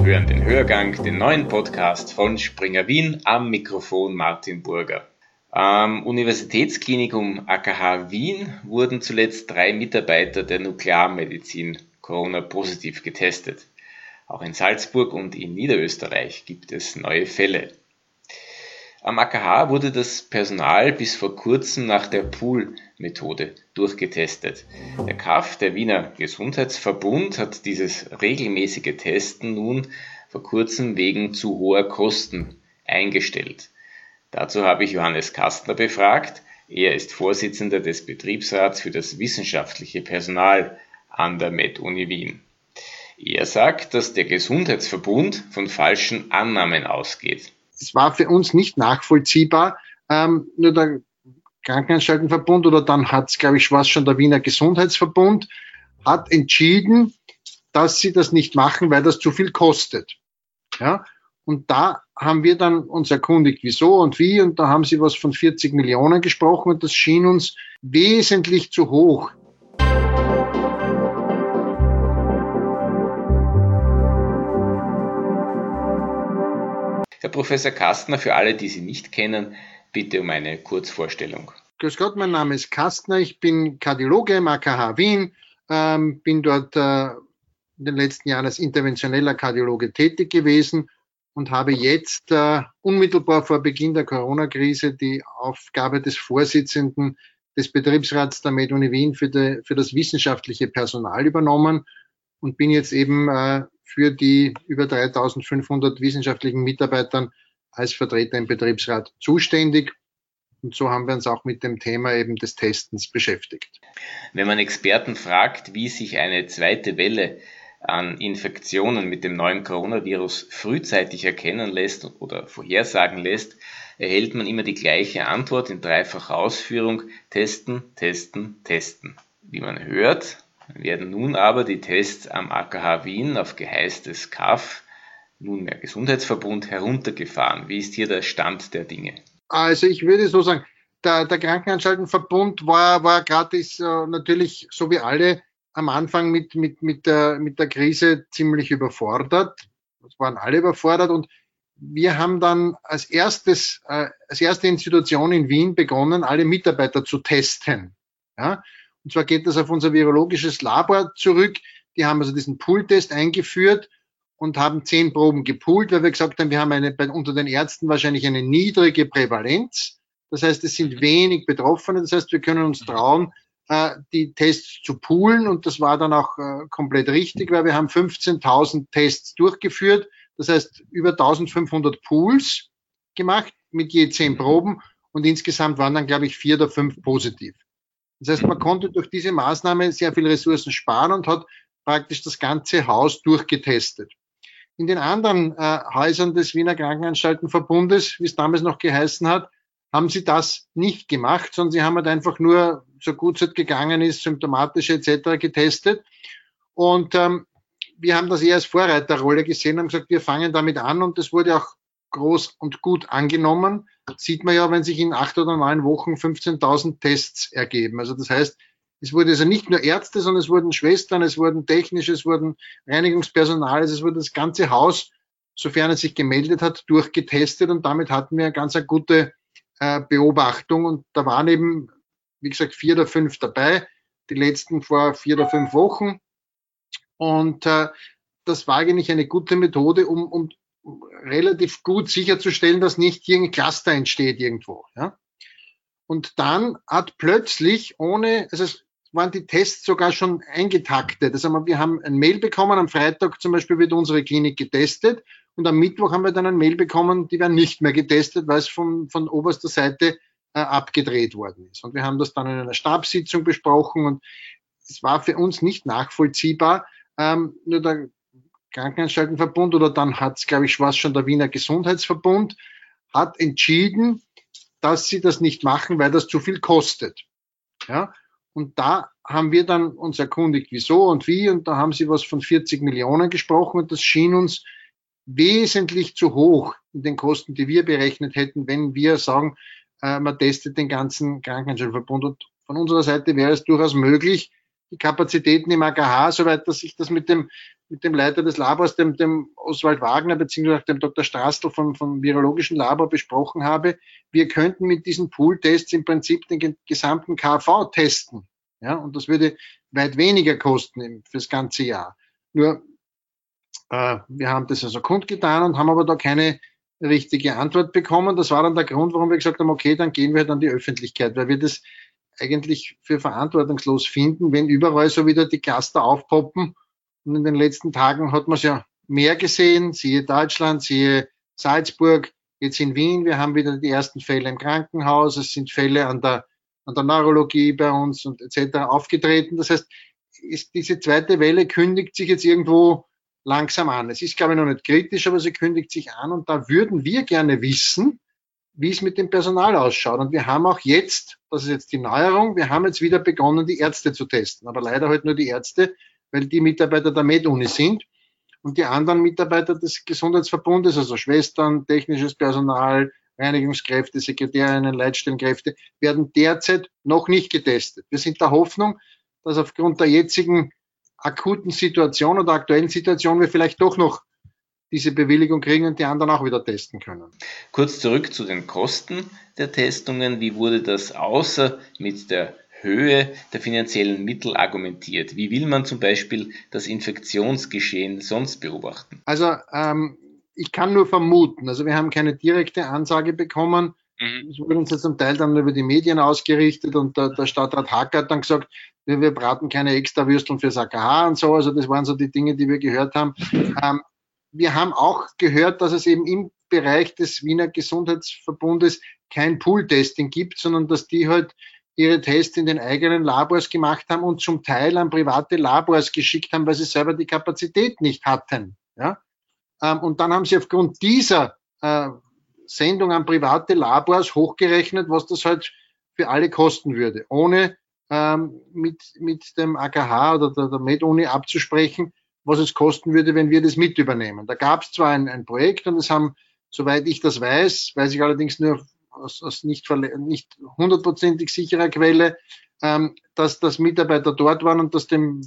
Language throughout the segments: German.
Sie hören den Hörgang, den neuen Podcast von Springer Wien am Mikrofon Martin Burger. Am Universitätsklinikum AKH Wien wurden zuletzt drei Mitarbeiter der Nuklearmedizin Corona-positiv getestet. Auch in Salzburg und in Niederösterreich gibt es neue Fälle. Am AKH wurde das Personal bis vor kurzem nach der Pool-Methode durchgetestet. Der KAF, der Wiener Gesundheitsverbund, hat dieses regelmäßige Testen nun vor kurzem wegen zu hoher Kosten eingestellt. Dazu habe ich Johannes Kastner befragt. Er ist Vorsitzender des Betriebsrats für das wissenschaftliche Personal an der Med-Uni Wien. Er sagt, dass der Gesundheitsverbund von falschen Annahmen ausgeht. Es war für uns nicht nachvollziehbar, ähm, nur der Krankenanstaltenverbund oder dann hat es, glaube ich, war es schon der Wiener Gesundheitsverbund, hat entschieden, dass sie das nicht machen, weil das zu viel kostet. Ja, und da haben wir dann uns erkundigt, wieso und wie, und da haben sie was von 40 Millionen gesprochen und das schien uns wesentlich zu hoch. Herr Professor Kastner, für alle, die Sie nicht kennen, bitte um eine Kurzvorstellung. Grüß Gott, mein Name ist Kastner, ich bin Kardiologe im AKH Wien, ähm, bin dort äh, in den letzten Jahren als interventioneller Kardiologe tätig gewesen und habe jetzt äh, unmittelbar vor Beginn der Corona-Krise die Aufgabe des Vorsitzenden des Betriebsrats der MedUni Wien für, die, für das wissenschaftliche Personal übernommen und bin jetzt eben äh, für die über 3500 wissenschaftlichen Mitarbeitern als Vertreter im Betriebsrat zuständig. Und so haben wir uns auch mit dem Thema eben des Testens beschäftigt. Wenn man Experten fragt, wie sich eine zweite Welle an Infektionen mit dem neuen Coronavirus frühzeitig erkennen lässt oder vorhersagen lässt, erhält man immer die gleiche Antwort in dreifacher Ausführung. Testen, testen, testen. Wie man hört, werden nun aber die Tests am AKH Wien auf Geheiß des KAF, nunmehr Gesundheitsverbund, heruntergefahren. Wie ist hier der Stand der Dinge? Also ich würde so sagen, der, der Krankenanstaltenverbund war, war gratis äh, natürlich so wie alle am Anfang mit, mit, mit, der, mit der Krise ziemlich überfordert. Es waren alle überfordert und wir haben dann als erstes, äh, als erste Institution in Wien begonnen, alle Mitarbeiter zu testen. Ja? Und zwar geht das auf unser virologisches Labor zurück. Die haben also diesen Pool-Test eingeführt und haben zehn Proben gepoolt, weil wir gesagt haben, wir haben eine, unter den Ärzten wahrscheinlich eine niedrige Prävalenz. Das heißt, es sind wenig Betroffene. Das heißt, wir können uns trauen, äh, die Tests zu poolen und das war dann auch äh, komplett richtig, weil wir haben 15.000 Tests durchgeführt, das heißt über 1500 Pools gemacht mit je zehn Proben und insgesamt waren dann, glaube ich, vier oder fünf positiv. Das heißt, man konnte durch diese Maßnahme sehr viel Ressourcen sparen und hat praktisch das ganze Haus durchgetestet. In den anderen äh, Häusern des Wiener Krankenanstaltenverbundes, wie es damals noch geheißen hat, haben sie das nicht gemacht, sondern sie haben halt einfach nur, so gut es halt gegangen ist, symptomatische etc. getestet. Und ähm, wir haben das eher als Vorreiterrolle gesehen, haben gesagt, wir fangen damit an und das wurde auch groß und gut angenommen. sieht man ja, wenn sich in acht oder neun Wochen 15.000 Tests ergeben. Also das heißt, es wurde also nicht nur Ärzte, sondern es wurden Schwestern, es wurden technische, es wurden Reinigungspersonal, es wurde das ganze Haus, sofern es sich gemeldet hat, durchgetestet und damit hatten wir eine ganz eine gute äh, Beobachtung und da waren eben, wie gesagt, vier oder fünf dabei, die letzten vor vier oder fünf Wochen. Und äh, das war eigentlich eine gute Methode, um, um relativ gut sicherzustellen, dass nicht hier ein Cluster entsteht irgendwo. Ja? Und dann hat plötzlich ohne, also es waren die Tests sogar schon eingetaktet. Also wir haben ein Mail bekommen, am Freitag zum Beispiel wird unsere Klinik getestet und am Mittwoch haben wir dann ein Mail bekommen, die werden nicht mehr getestet, weil es von, von oberster Seite äh, abgedreht worden ist. Und wir haben das dann in einer Stabssitzung besprochen und es war für uns nicht nachvollziehbar. Ähm, nur der Krankenanstaltenverbund oder dann hat es, glaube ich, war schon der Wiener Gesundheitsverbund, hat entschieden, dass sie das nicht machen, weil das zu viel kostet. Ja, und da haben wir dann uns erkundigt, wieso und wie, und da haben sie was von 40 Millionen gesprochen und das schien uns wesentlich zu hoch in den Kosten, die wir berechnet hätten, wenn wir sagen, äh, man testet den ganzen Krankenhausverbund. Und von unserer Seite wäre es durchaus möglich, die Kapazitäten im AKH, soweit dass sich das mit dem mit dem Leiter des Labors, dem, dem Oswald Wagner, beziehungsweise dem Dr. Strastel vom, vom Virologischen Labor besprochen habe, wir könnten mit diesen Pool-Tests im Prinzip den gesamten KV testen. Ja, und das würde weit weniger kosten fürs ganze Jahr. Nur, äh, wir haben das also kundgetan und haben aber da keine richtige Antwort bekommen. Das war dann der Grund, warum wir gesagt haben, okay, dann gehen wir halt an die Öffentlichkeit, weil wir das eigentlich für verantwortungslos finden, wenn überall so wieder die Cluster aufpoppen und in den letzten Tagen hat man es ja mehr gesehen, siehe Deutschland, siehe Salzburg, jetzt in Wien. Wir haben wieder die ersten Fälle im Krankenhaus. Es sind Fälle an der, an der Neurologie bei uns und etc. aufgetreten. Das heißt, ist, diese zweite Welle kündigt sich jetzt irgendwo langsam an. Es ist, glaube ich, noch nicht kritisch, aber sie kündigt sich an und da würden wir gerne wissen, wie es mit dem Personal ausschaut. Und wir haben auch jetzt, das ist jetzt die Neuerung, wir haben jetzt wieder begonnen, die Ärzte zu testen. Aber leider halt nur die Ärzte, weil die Mitarbeiter der MedUni sind. Und die anderen Mitarbeiter des Gesundheitsverbundes, also Schwestern, technisches Personal, Reinigungskräfte, Sekretärinnen, Leitstellenkräfte, werden derzeit noch nicht getestet. Wir sind der Hoffnung, dass aufgrund der jetzigen akuten Situation oder aktuellen Situation wir vielleicht doch noch diese Bewilligung kriegen und die anderen auch wieder testen können. Kurz zurück zu den Kosten der Testungen. Wie wurde das außer mit der Höhe der finanziellen Mittel argumentiert? Wie will man zum Beispiel das Infektionsgeschehen sonst beobachten? Also ähm, ich kann nur vermuten. Also wir haben keine direkte Ansage bekommen. Mhm. Es wurde uns jetzt zum Teil dann über die Medien ausgerichtet und der, der Stadtrat Hack hat dann gesagt, wir, wir braten keine extra Würsteln fürs AKH und so. Also das waren so die Dinge, die wir gehört haben. Ähm, wir haben auch gehört, dass es eben im Bereich des Wiener Gesundheitsverbundes kein Pool-Testing gibt, sondern dass die halt ihre Tests in den eigenen Labors gemacht haben und zum Teil an private Labors geschickt haben, weil sie selber die Kapazität nicht hatten. Ja? Ähm, und dann haben sie aufgrund dieser äh, Sendung an private Labors hochgerechnet, was das halt für alle kosten würde, ohne ähm, mit, mit dem AKH oder der, der MedUni abzusprechen, was es kosten würde, wenn wir das mit übernehmen. Da gab es zwar ein, ein Projekt und es haben, soweit ich das weiß, weiß ich allerdings nur aus, aus nicht, nicht hundertprozentig sicherer Quelle, ähm, dass, dass Mitarbeiter dort waren und das dem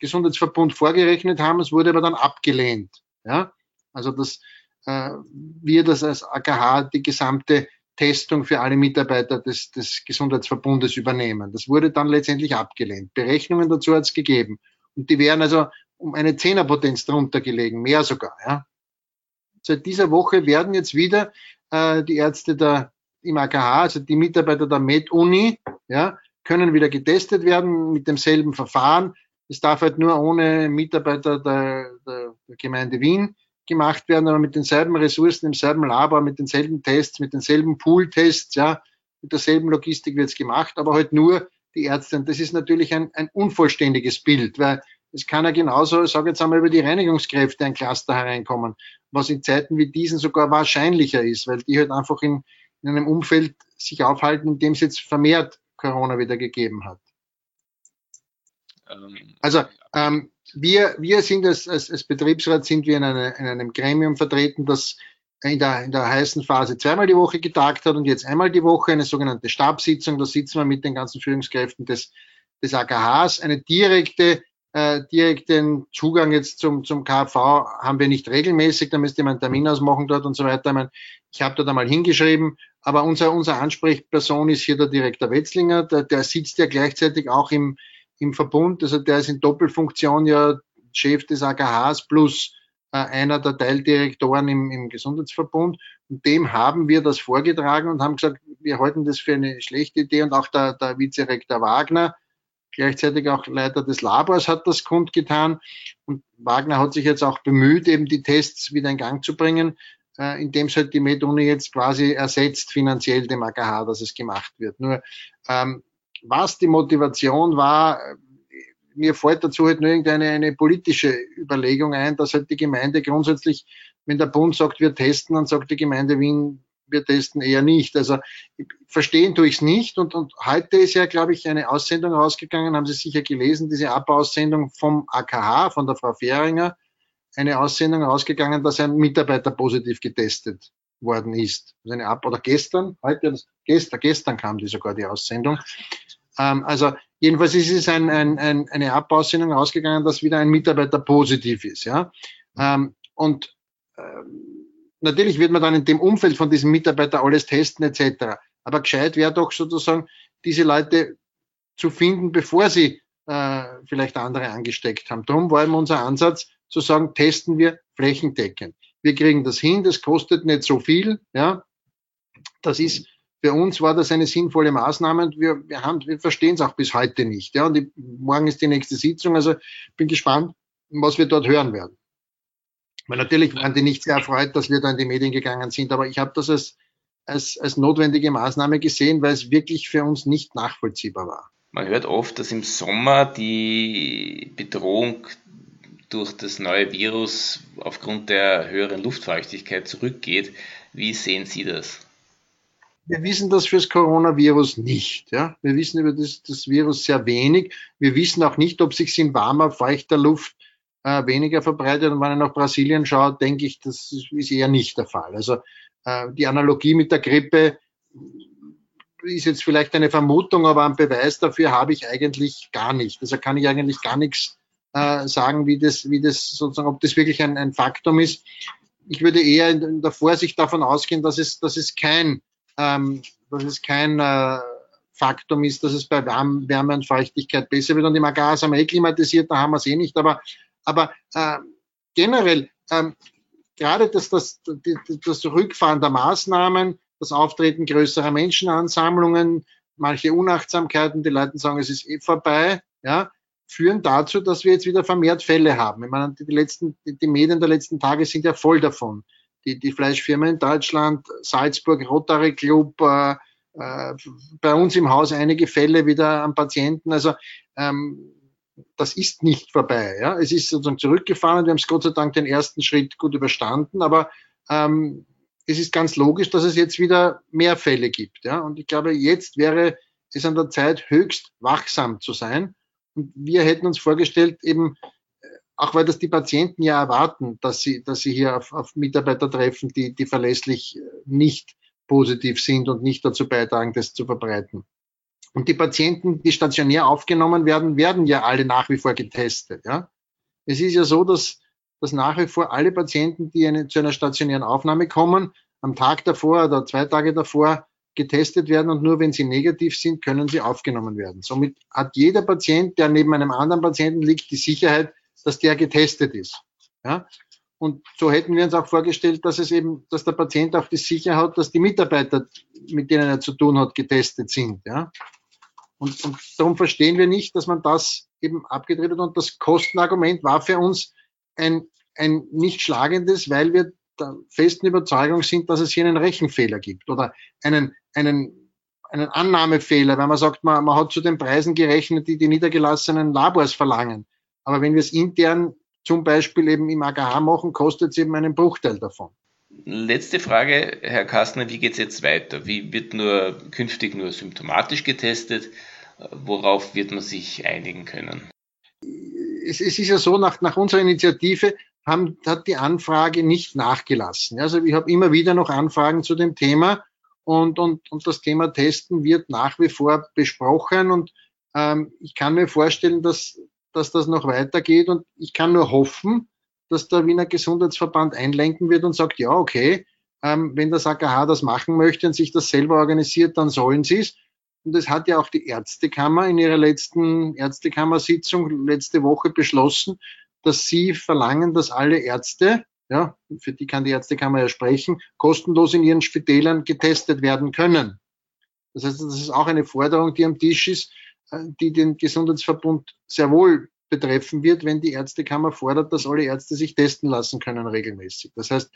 Gesundheitsverbund vorgerechnet haben. Es wurde aber dann abgelehnt. Ja? Also dass äh, wir das als AKH die gesamte Testung für alle Mitarbeiter des, des Gesundheitsverbundes übernehmen. Das wurde dann letztendlich abgelehnt. Berechnungen dazu hat es gegeben. Und die wären also um eine Zehnerpotenz drunter gelegen, mehr sogar. Ja. Seit dieser Woche werden jetzt wieder äh, die Ärzte der im AKH, also die Mitarbeiter der Med-Uni, ja, können wieder getestet werden mit demselben Verfahren. Es darf halt nur ohne Mitarbeiter der, der, der Gemeinde Wien gemacht werden, aber mit denselben Ressourcen, im selben Labor, mit denselben Tests, mit denselben Pool-Tests, ja, mit derselben Logistik wird es gemacht, aber halt nur die Ärzte. Und das ist natürlich ein, ein unvollständiges Bild, weil es kann ja genauso, ich sage jetzt einmal, über die Reinigungskräfte ein Cluster hereinkommen, was in Zeiten wie diesen sogar wahrscheinlicher ist, weil die halt einfach in, in einem Umfeld sich aufhalten, in dem es jetzt vermehrt Corona wieder gegeben hat. Ähm, also ähm, wir, wir sind als, als, als Betriebsrat sind wir in, eine, in einem Gremium vertreten, das in der, in der heißen Phase zweimal die Woche getagt hat und jetzt einmal die Woche eine sogenannte Stabssitzung. Da sitzen wir mit den ganzen Führungskräften des, des AKHs. Eine direkte, äh, direkten Zugang jetzt zum, zum KV haben wir nicht regelmäßig. Da müsste man einen Termin ausmachen dort und so weiter. Ich, meine, ich habe da mal hingeschrieben, aber unser, unser Ansprechperson ist hier der Direktor Wetzlinger, der, der sitzt ja gleichzeitig auch im, im Verbund, also der ist in Doppelfunktion ja Chef des AKHs plus äh, einer der Teildirektoren im, im Gesundheitsverbund. Und dem haben wir das vorgetragen und haben gesagt, wir halten das für eine schlechte Idee. Und auch der, der Vizerektor Wagner, gleichzeitig auch Leiter des Labors, hat das kundgetan. Und Wagner hat sich jetzt auch bemüht, eben die Tests wieder in Gang zu bringen äh, indem es halt die MedUni jetzt quasi ersetzt finanziell dem AKH, dass es gemacht wird. Nur ähm, was die Motivation war, mir fällt dazu halt nur irgendeine eine politische Überlegung ein, dass halt die Gemeinde grundsätzlich, wenn der Bund sagt, wir testen, dann sagt die Gemeinde Wien, wir testen eher nicht. Also verstehen tue ich es nicht. Und, und heute ist ja, glaube ich, eine Aussendung rausgegangen, haben Sie sicher gelesen, diese Abaussendung vom AKH, von der Frau Fähringer, eine Aussendung rausgegangen, dass ein Mitarbeiter positiv getestet worden ist. Also Ab oder gestern, heute, gestern, gestern kam die sogar die Aussendung. Ähm, also Jedenfalls ist es ein, ein, ein, eine Abaussendung rausgegangen, dass wieder ein Mitarbeiter positiv ist. Ja? Ähm, und ähm, natürlich wird man dann in dem Umfeld von diesem Mitarbeiter alles testen etc. Aber gescheit wäre doch sozusagen, diese Leute zu finden, bevor sie äh, vielleicht andere angesteckt haben. Darum war eben unser Ansatz zu sagen, testen wir flächendeckend. Wir kriegen das hin, das kostet nicht so viel. Ja, Das ist für uns war das eine sinnvolle Maßnahme und wir, wir, haben, wir verstehen es auch bis heute nicht. Ja, und die, morgen ist die nächste Sitzung, also bin gespannt, was wir dort hören werden. Weil natürlich waren die nicht sehr erfreut, dass wir da in die Medien gegangen sind, aber ich habe das als, als, als notwendige Maßnahme gesehen, weil es wirklich für uns nicht nachvollziehbar war. Man hört oft, dass im Sommer die Bedrohung durch das neue Virus aufgrund der höheren Luftfeuchtigkeit zurückgeht. Wie sehen Sie das? Wir wissen das fürs Coronavirus nicht. Ja? Wir wissen über das, das Virus sehr wenig. Wir wissen auch nicht, ob sich in warmer, feuchter Luft äh, weniger verbreitet. Und wenn ich nach Brasilien schaue, denke ich, das ist eher nicht der Fall. Also äh, die Analogie mit der Grippe ist jetzt vielleicht eine Vermutung, aber einen Beweis dafür habe ich eigentlich gar nicht. Also kann ich eigentlich gar nichts äh, sagen, wie das, wie das sozusagen, ob das wirklich ein, ein Faktum ist. Ich würde eher in, in der Vorsicht davon ausgehen, dass es, dass es kein ähm, dass es kein äh, Faktum ist, dass es bei Wärme, und Feuchtigkeit besser wird. Und im Agrar sind wir eh klimatisiert, da haben wir es eh nicht. Aber, aber äh, generell, ähm, gerade das, das, das, Rückfahren der Maßnahmen, das Auftreten größerer Menschenansammlungen, manche Unachtsamkeiten, die Leute sagen, es ist eh vorbei, ja, führen dazu, dass wir jetzt wieder vermehrt Fälle haben. Ich meine, die, letzten, die, die Medien der letzten Tage sind ja voll davon die, die Fleischfirma in Deutschland, Salzburg, Rotary Club, äh, äh, bei uns im Haus einige Fälle wieder am Patienten. Also ähm, das ist nicht vorbei. Ja? Es ist sozusagen zurückgefahren und wir haben es Gott sei Dank den ersten Schritt gut überstanden, aber ähm, es ist ganz logisch, dass es jetzt wieder mehr Fälle gibt. Ja? Und ich glaube, jetzt wäre es an der Zeit, höchst wachsam zu sein. Und wir hätten uns vorgestellt, eben auch weil das die Patienten ja erwarten, dass sie, dass sie hier auf, auf Mitarbeiter treffen, die, die verlässlich nicht positiv sind und nicht dazu beitragen, das zu verbreiten. Und die Patienten, die stationär aufgenommen werden, werden ja alle nach wie vor getestet. Ja? Es ist ja so, dass, dass nach wie vor alle Patienten, die eine, zu einer stationären Aufnahme kommen, am Tag davor oder zwei Tage davor getestet werden und nur wenn sie negativ sind, können sie aufgenommen werden. Somit hat jeder Patient, der neben einem anderen Patienten liegt, die Sicherheit, dass der getestet ist. Ja? Und so hätten wir uns auch vorgestellt, dass es eben, dass der Patient auch die Sicherheit hat, dass die Mitarbeiter, mit denen er zu tun hat, getestet sind. Ja? Und, und darum verstehen wir nicht, dass man das eben abgedreht hat. Und das Kostenargument war für uns ein, ein nicht schlagendes, weil wir der festen Überzeugung sind, dass es hier einen Rechenfehler gibt oder einen, einen, einen Annahmefehler, weil man sagt, man, man hat zu den Preisen gerechnet, die die niedergelassenen Labors verlangen. Aber wenn wir es intern zum Beispiel eben im AKH machen, kostet es eben einen Bruchteil davon. Letzte Frage, Herr Kastner, wie geht es jetzt weiter? Wie wird nur künftig nur symptomatisch getestet? Worauf wird man sich einigen können? Es, es ist ja so, nach, nach unserer Initiative haben, hat die Anfrage nicht nachgelassen. Also ich habe immer wieder noch Anfragen zu dem Thema und, und, und das Thema Testen wird nach wie vor besprochen und ähm, ich kann mir vorstellen, dass dass das noch weitergeht. Und ich kann nur hoffen, dass der Wiener Gesundheitsverband einlenken wird und sagt, ja, okay, ähm, wenn das AKH das machen möchte und sich das selber organisiert, dann sollen sie es. Und das hat ja auch die Ärztekammer in ihrer letzten Ärztekammersitzung letzte Woche beschlossen, dass sie verlangen, dass alle Ärzte, ja, für die kann die Ärztekammer ja sprechen, kostenlos in ihren Spitälern getestet werden können. Das heißt, das ist auch eine Forderung, die am Tisch ist, äh, die den Gesundheitsverbund sehr wohl betreffen wird, wenn die Ärztekammer fordert, dass alle Ärzte sich testen lassen können regelmäßig. Das heißt,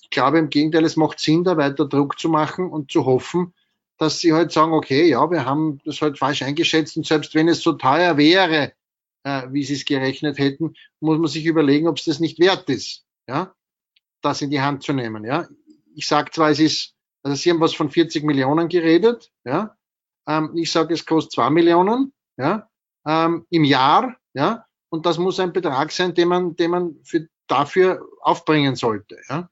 ich glaube im Gegenteil, es macht Sinn, da weiter Druck zu machen und zu hoffen, dass sie halt sagen, okay, ja, wir haben das halt falsch eingeschätzt und selbst wenn es so teuer wäre, äh, wie sie es gerechnet hätten, muss man sich überlegen, ob es das nicht wert ist, ja, das in die Hand zu nehmen, ja. Ich sage zwar, es ist, also Sie haben was von 40 Millionen geredet, ja, ähm, ich sage, es kostet zwei Millionen ja, ähm, im Jahr. Ja, und das muss ein Betrag sein, den man, den man für, dafür aufbringen sollte. Ja.